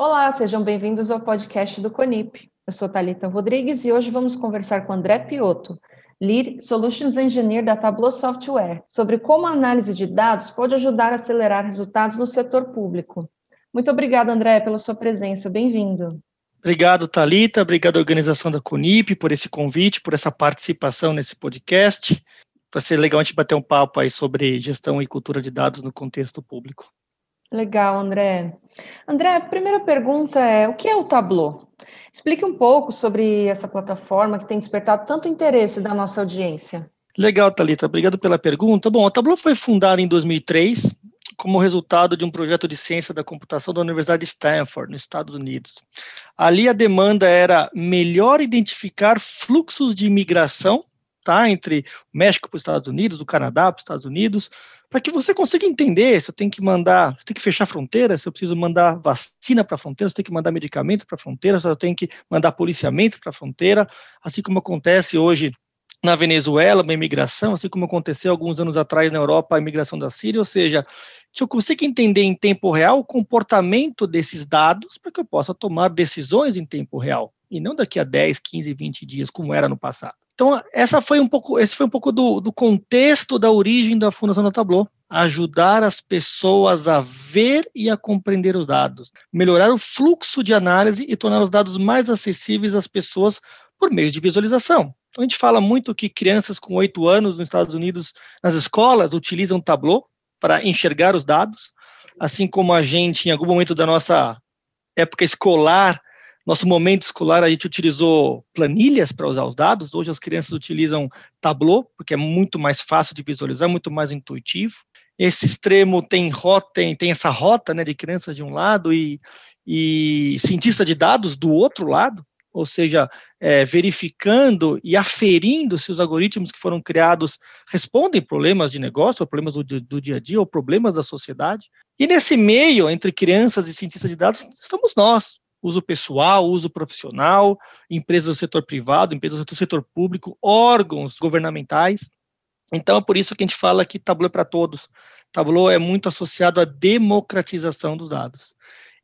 Olá, sejam bem-vindos ao podcast do CONIP. Eu sou Talita Rodrigues e hoje vamos conversar com André Piotto, Lead Solutions Engineer da Tableau Software, sobre como a análise de dados pode ajudar a acelerar resultados no setor público. Muito obrigada, André, pela sua presença. Bem-vindo. Obrigado, Talita. Obrigado à organização da CONIP por esse convite, por essa participação nesse podcast. Vai ser legal a gente bater um papo aí sobre gestão e cultura de dados no contexto público. Legal, André. André, a primeira pergunta é: o que é o Tableau? Explique um pouco sobre essa plataforma que tem despertado tanto interesse da nossa audiência. Legal, Talita. Obrigado pela pergunta. Bom, o Tableau foi fundado em 2003 como resultado de um projeto de ciência da computação da Universidade de Stanford, nos Estados Unidos. Ali a demanda era melhor identificar fluxos de imigração, tá, entre o México para os Estados Unidos, o Canadá para os Estados Unidos, para que você consiga entender se eu tenho que mandar, se eu tenho que fechar fronteira, se eu preciso mandar vacina para a fronteira, se eu tenho que mandar medicamento para a fronteira, se eu tenho que mandar policiamento para a fronteira, assim como acontece hoje na Venezuela, uma imigração, assim como aconteceu alguns anos atrás na Europa, a imigração da Síria, ou seja, que eu consiga entender em tempo real o comportamento desses dados para que eu possa tomar decisões em tempo real, e não daqui a 10, 15, 20 dias, como era no passado. Então, essa foi um pouco, esse foi um pouco do, do contexto da origem da Fundação da Tableau, ajudar as pessoas a ver e a compreender os dados, melhorar o fluxo de análise e tornar os dados mais acessíveis às pessoas por meio de visualização. Então, a gente fala muito que crianças com oito anos nos Estados Unidos, nas escolas, utilizam Tableau para enxergar os dados, assim como a gente, em algum momento da nossa época escolar, nosso momento escolar, a gente utilizou planilhas para usar os dados. Hoje as crianças utilizam Tableau, porque é muito mais fácil de visualizar, muito mais intuitivo. Esse extremo tem rota, tem, tem essa rota né, de crianças de um lado e, e cientista de dados do outro lado, ou seja, é, verificando e aferindo se os algoritmos que foram criados respondem problemas de negócio, ou problemas do, do dia a dia, ou problemas da sociedade. E nesse meio, entre crianças e cientistas de dados, estamos nós, uso pessoal, uso profissional, empresas do setor privado, empresas do setor público, órgãos governamentais. Então, é por isso que a gente fala que Tableau é para todos. Tableau é muito associado à democratização dos dados.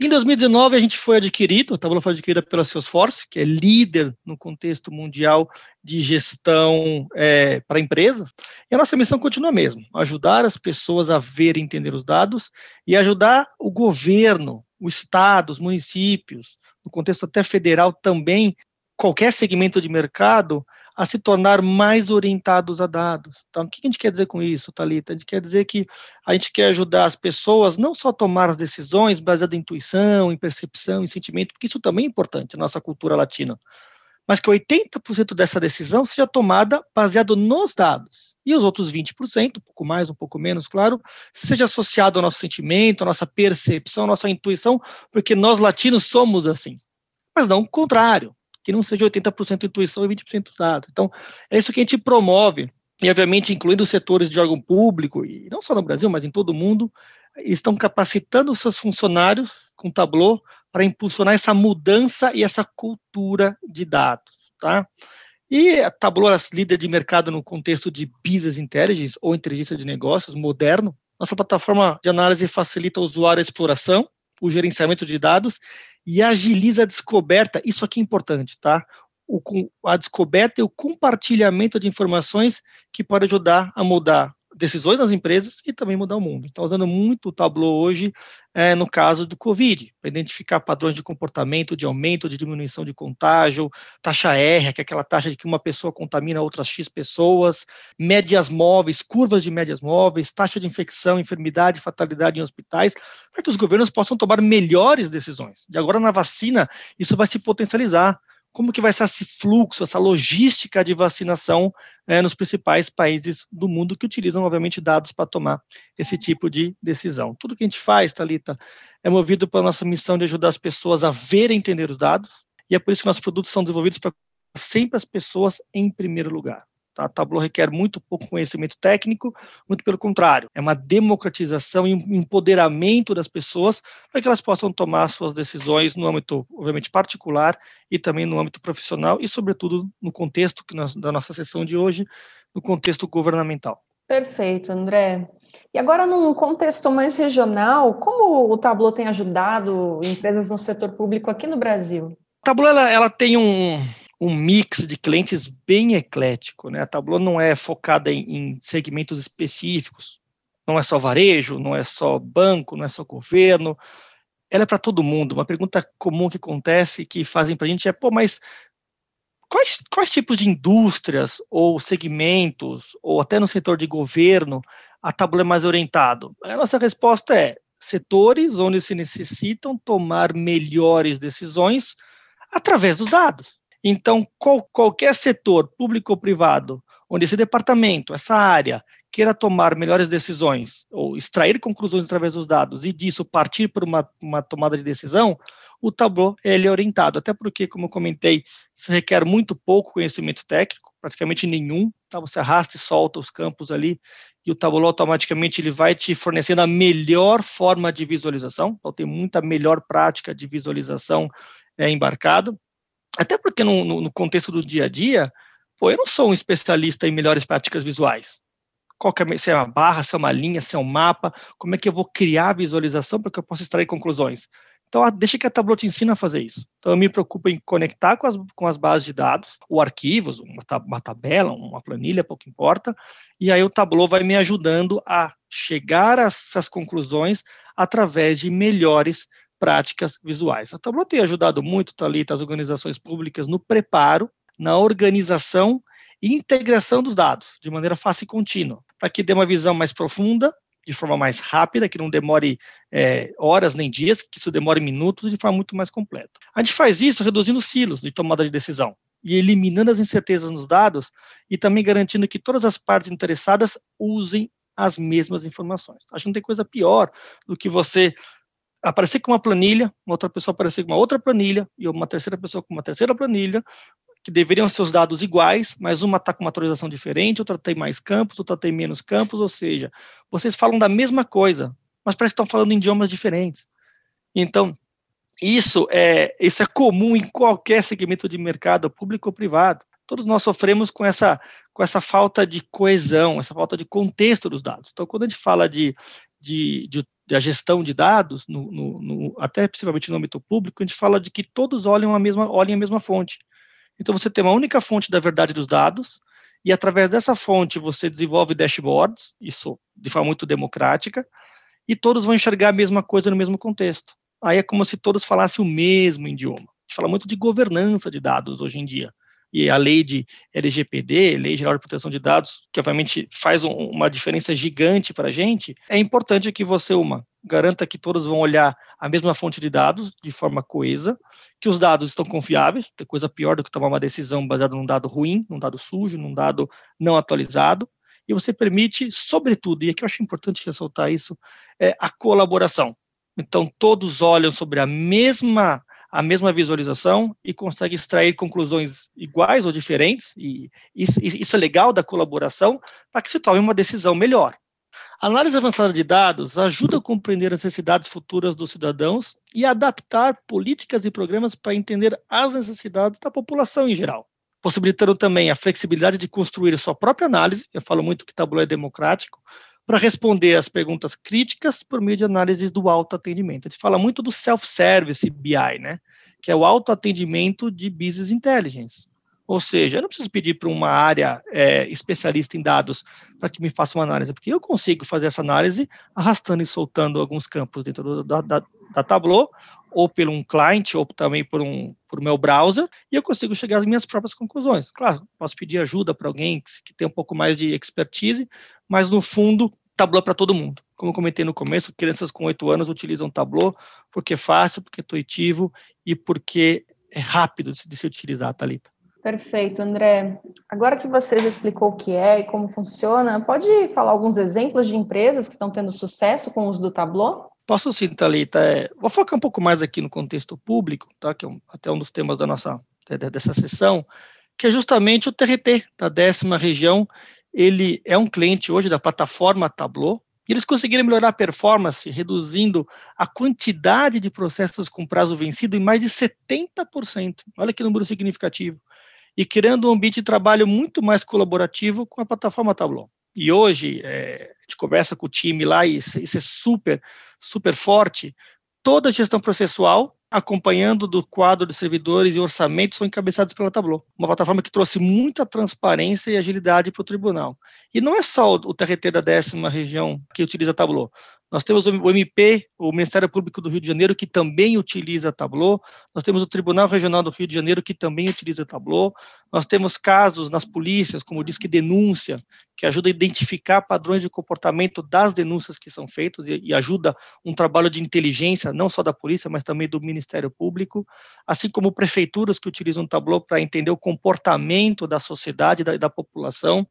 Em 2019, a gente foi adquirido, a Tableau foi adquirida pela Salesforce, que é líder no contexto mundial de gestão é, para empresas. E a nossa missão continua a mesma: ajudar as pessoas a ver e entender os dados e ajudar o governo o Estado, os municípios, no contexto até federal também, qualquer segmento de mercado, a se tornar mais orientados a dados. Então, o que a gente quer dizer com isso, Talita? A gente quer dizer que a gente quer ajudar as pessoas não só a tomar as decisões baseadas em intuição, em percepção, em sentimento, porque isso também é importante na nossa cultura latina, mas que 80% dessa decisão seja tomada baseado nos dados. E os outros 20%, um pouco mais, um pouco menos, claro, seja associado ao nosso sentimento, à nossa percepção, à nossa intuição, porque nós latinos somos assim. Mas não o contrário, que não seja 80% intuição e 20% dado. Então, é isso que a gente promove, e obviamente incluindo os setores de órgão público, e não só no Brasil, mas em todo o mundo, estão capacitando os seus funcionários com Tableau para impulsionar essa mudança e essa cultura de dados, tá? E a Tableau é líder de mercado no contexto de business intelligence ou inteligência de negócios moderno. Nossa plataforma de análise facilita ao usuário a exploração, o gerenciamento de dados e agiliza a descoberta. Isso aqui é importante, tá? O, a descoberta e o compartilhamento de informações que pode ajudar a mudar decisões das empresas e também mudar o mundo. Está usando muito o Tableau hoje é, no caso do Covid, para identificar padrões de comportamento, de aumento, de diminuição de contágio, taxa R, que é aquela taxa de que uma pessoa contamina outras X pessoas, médias móveis, curvas de médias móveis, taxa de infecção, enfermidade, fatalidade em hospitais, para que os governos possam tomar melhores decisões. De agora na vacina, isso vai se potencializar como que vai ser esse fluxo, essa logística de vacinação é, nos principais países do mundo que utilizam, obviamente, dados para tomar esse tipo de decisão. Tudo que a gente faz, Talita, é movido pela nossa missão de ajudar as pessoas a ver e entender os dados, e é por isso que nossos produtos são desenvolvidos para sempre as pessoas em primeiro lugar. A Tableau requer muito pouco conhecimento técnico, muito pelo contrário, é uma democratização e um empoderamento das pessoas para que elas possam tomar suas decisões no âmbito, obviamente, particular e também no âmbito profissional e, sobretudo, no contexto nós, da nossa sessão de hoje, no contexto governamental. Perfeito, André. E agora, num contexto mais regional, como o Tableau tem ajudado empresas no setor público aqui no Brasil? A Tableau ela, ela tem um, um mix de clientes bem eclético. Né? A Tableau não é focada em, em segmentos específicos. Não é só varejo, não é só banco, não é só governo. Ela é para todo mundo. Uma pergunta comum que acontece, que fazem para a gente é, pô, mas quais, quais tipos de indústrias ou segmentos, ou até no setor de governo, a Tabula é mais orientado? A nossa resposta é setores onde se necessitam tomar melhores decisões através dos dados. Então, qual, qualquer setor, público ou privado, onde esse departamento, essa área, queira tomar melhores decisões ou extrair conclusões através dos dados e disso partir para uma, uma tomada de decisão, o Tableau ele é orientado, até porque, como eu comentei, se requer muito pouco conhecimento técnico, praticamente nenhum, tá? você arrasta e solta os campos ali, e o Tableau automaticamente ele vai te fornecendo a melhor forma de visualização, então tem muita melhor prática de visualização é, embarcado, até porque no, no, no contexto do dia a dia, pô, eu não sou um especialista em melhores práticas visuais, qual é, se é uma barra, se é uma linha, se é um mapa, como é que eu vou criar a visualização para que eu possa extrair conclusões. Então, deixa que a Tableau te ensina a fazer isso. Então, eu me preocupo em conectar com as, com as bases de dados, ou arquivos, uma, uma tabela, uma planilha, pouco importa, e aí o Tableau vai me ajudando a chegar a essas conclusões através de melhores práticas visuais. A Tableau tem ajudado muito, Thalita, as organizações públicas no preparo, na organização e integração dos dados, de maneira fácil e contínua, para que dê uma visão mais profunda de forma mais rápida, que não demore é, horas nem dias, que isso demore minutos de forma muito mais completa. A gente faz isso reduzindo silos de tomada de decisão e eliminando as incertezas nos dados e também garantindo que todas as partes interessadas usem as mesmas informações. Acho que não tem coisa pior do que você aparecer com uma planilha, uma outra pessoa aparecer com uma outra planilha e uma terceira pessoa com uma terceira planilha, que deveriam ser os dados iguais, mas uma está com uma atualização diferente, outra tem mais campos, outra tem menos campos, ou seja, vocês falam da mesma coisa, mas parece que estão falando em idiomas diferentes. Então, isso é, isso é comum em qualquer segmento de mercado, público ou privado. Todos nós sofremos com essa, com essa falta de coesão, essa falta de contexto dos dados. Então, quando a gente fala de, de, de, de a gestão de dados, no, no, no, até principalmente no âmbito público, a gente fala de que todos olham a mesma, olhem a mesma fonte. Então, você tem uma única fonte da verdade dos dados, e através dessa fonte você desenvolve dashboards, isso de forma muito democrática, e todos vão enxergar a mesma coisa no mesmo contexto. Aí é como se todos falassem o mesmo idioma. A gente fala muito de governança de dados hoje em dia e a lei de LGPD, Lei Geral de Proteção de Dados, que obviamente faz um, uma diferença gigante para a gente, é importante que você, uma, garanta que todos vão olhar a mesma fonte de dados de forma coesa, que os dados estão confiáveis, tem coisa pior do que tomar uma decisão baseada num dado ruim, num dado sujo, num dado não atualizado, e você permite, sobretudo, e aqui eu acho importante ressaltar isso, é a colaboração. Então, todos olham sobre a mesma a mesma visualização e consegue extrair conclusões iguais ou diferentes, e isso, isso é legal da colaboração, para que se tome uma decisão melhor. A análise avançada de dados ajuda a compreender as necessidades futuras dos cidadãos e adaptar políticas e programas para entender as necessidades da população em geral, possibilitando também a flexibilidade de construir sua própria análise. Eu falo muito que tabuleiro é democrático, para responder às perguntas críticas por meio de análises do autoatendimento. A gente fala muito do self-service BI, né? que é o autoatendimento de business intelligence. Ou seja, eu não preciso pedir para uma área é, especialista em dados para que me faça uma análise, porque eu consigo fazer essa análise arrastando e soltando alguns campos dentro do, da, da, da Tableau, ou por um client, ou também por um por meu browser, e eu consigo chegar às minhas próprias conclusões. Claro, posso pedir ajuda para alguém que, que tem um pouco mais de expertise, mas no fundo, Tableau é para todo mundo. Como eu comentei no começo, crianças com 8 anos utilizam Tableau porque é fácil, porque é intuitivo e porque é rápido de, de se utilizar, Thalita. Perfeito, André. Agora que você já explicou o que é e como funciona, pode falar alguns exemplos de empresas que estão tendo sucesso com o uso do Tableau? Posso sim, Thalita. É, vou focar um pouco mais aqui no contexto público, tá? que é um, até um dos temas da nossa, dessa sessão, que é justamente o TRT, da décima região. Ele é um cliente hoje da plataforma Tableau, e eles conseguiram melhorar a performance, reduzindo a quantidade de processos com prazo vencido em mais de 70%. Olha que número significativo. E criando um ambiente de trabalho muito mais colaborativo com a plataforma Tableau. E hoje é, a gente conversa com o time lá e isso, é super, super forte, toda a gestão processual acompanhando do quadro de servidores e orçamentos são encabeçados pela Tableau, uma plataforma que trouxe muita transparência e agilidade para o tribunal. E não é só o TRT da décima região que utiliza Tableau. Nós temos o MP, o Ministério Público do Rio de Janeiro, que também utiliza Tableau. Nós temos o Tribunal Regional do Rio de Janeiro, que também utiliza Tableau. Nós temos casos nas polícias, como diz que denúncia, que ajuda a identificar padrões de comportamento das denúncias que são feitas e, ajuda um trabalho de inteligência, não só da polícia, mas também do Ministério Público, assim como prefeituras que utilizam Tableau para entender o comportamento da sociedade da, da população.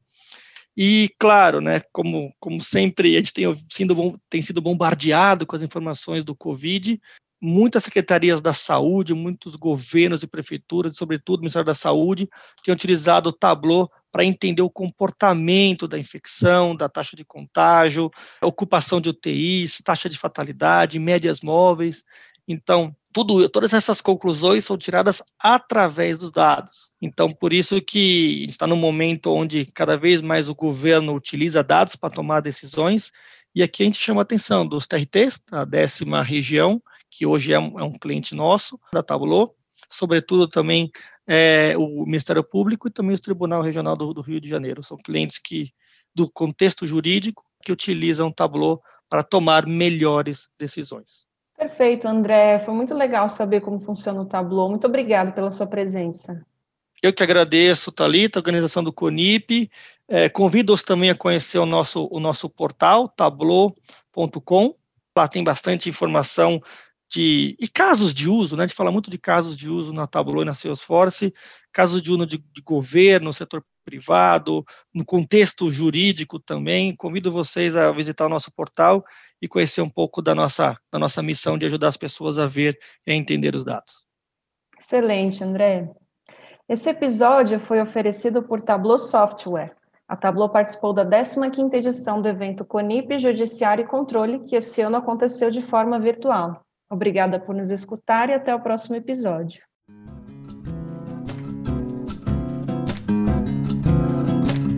E, claro, né, como, como sempre a gente tem sido, tem sido bombardeado com as informações do Covid, muitas secretarias da saúde, muitos governos e prefeituras, sobretudo o Ministério da Saúde, têm utilizado o Tableau para entender o comportamento da infecção, da taxa de contágio, ocupação de UTIs, taxa de fatalidade, médias móveis. Então, tudo, todas essas conclusões são tiradas através dos dados. Então, por isso que está num momento onde cada vez mais o governo utiliza dados para tomar decisões, e aqui a gente chama a atenção dos TRTs, a décima região, que hoje é um, é um cliente nosso, da Tableau, sobretudo também é, o Ministério Público e também o Tribunal Regional do, do Rio de Janeiro. São clientes que, do contexto jurídico, que utilizam o Tableau para tomar melhores decisões. Perfeito, André. Foi muito legal saber como funciona o Tableau. Muito obrigado pela sua presença. Eu que agradeço, Thalita, organização do CONIP. É, Convido-os também a conhecer o nosso, o nosso portal, tableau.com. Lá tem bastante informação de e casos de uso, né? A gente fala muito de casos de uso na Tableau e na Salesforce, casos de uso de, de governo, setor privado, no contexto jurídico também. Convido vocês a visitar o nosso portal e conhecer um pouco da nossa, da nossa missão de ajudar as pessoas a ver e a entender os dados. Excelente, André. Esse episódio foi oferecido por Tableau Software. A Tableau participou da 15ª edição do evento CONIP Judiciário e Controle, que esse ano aconteceu de forma virtual. Obrigada por nos escutar e até o próximo episódio.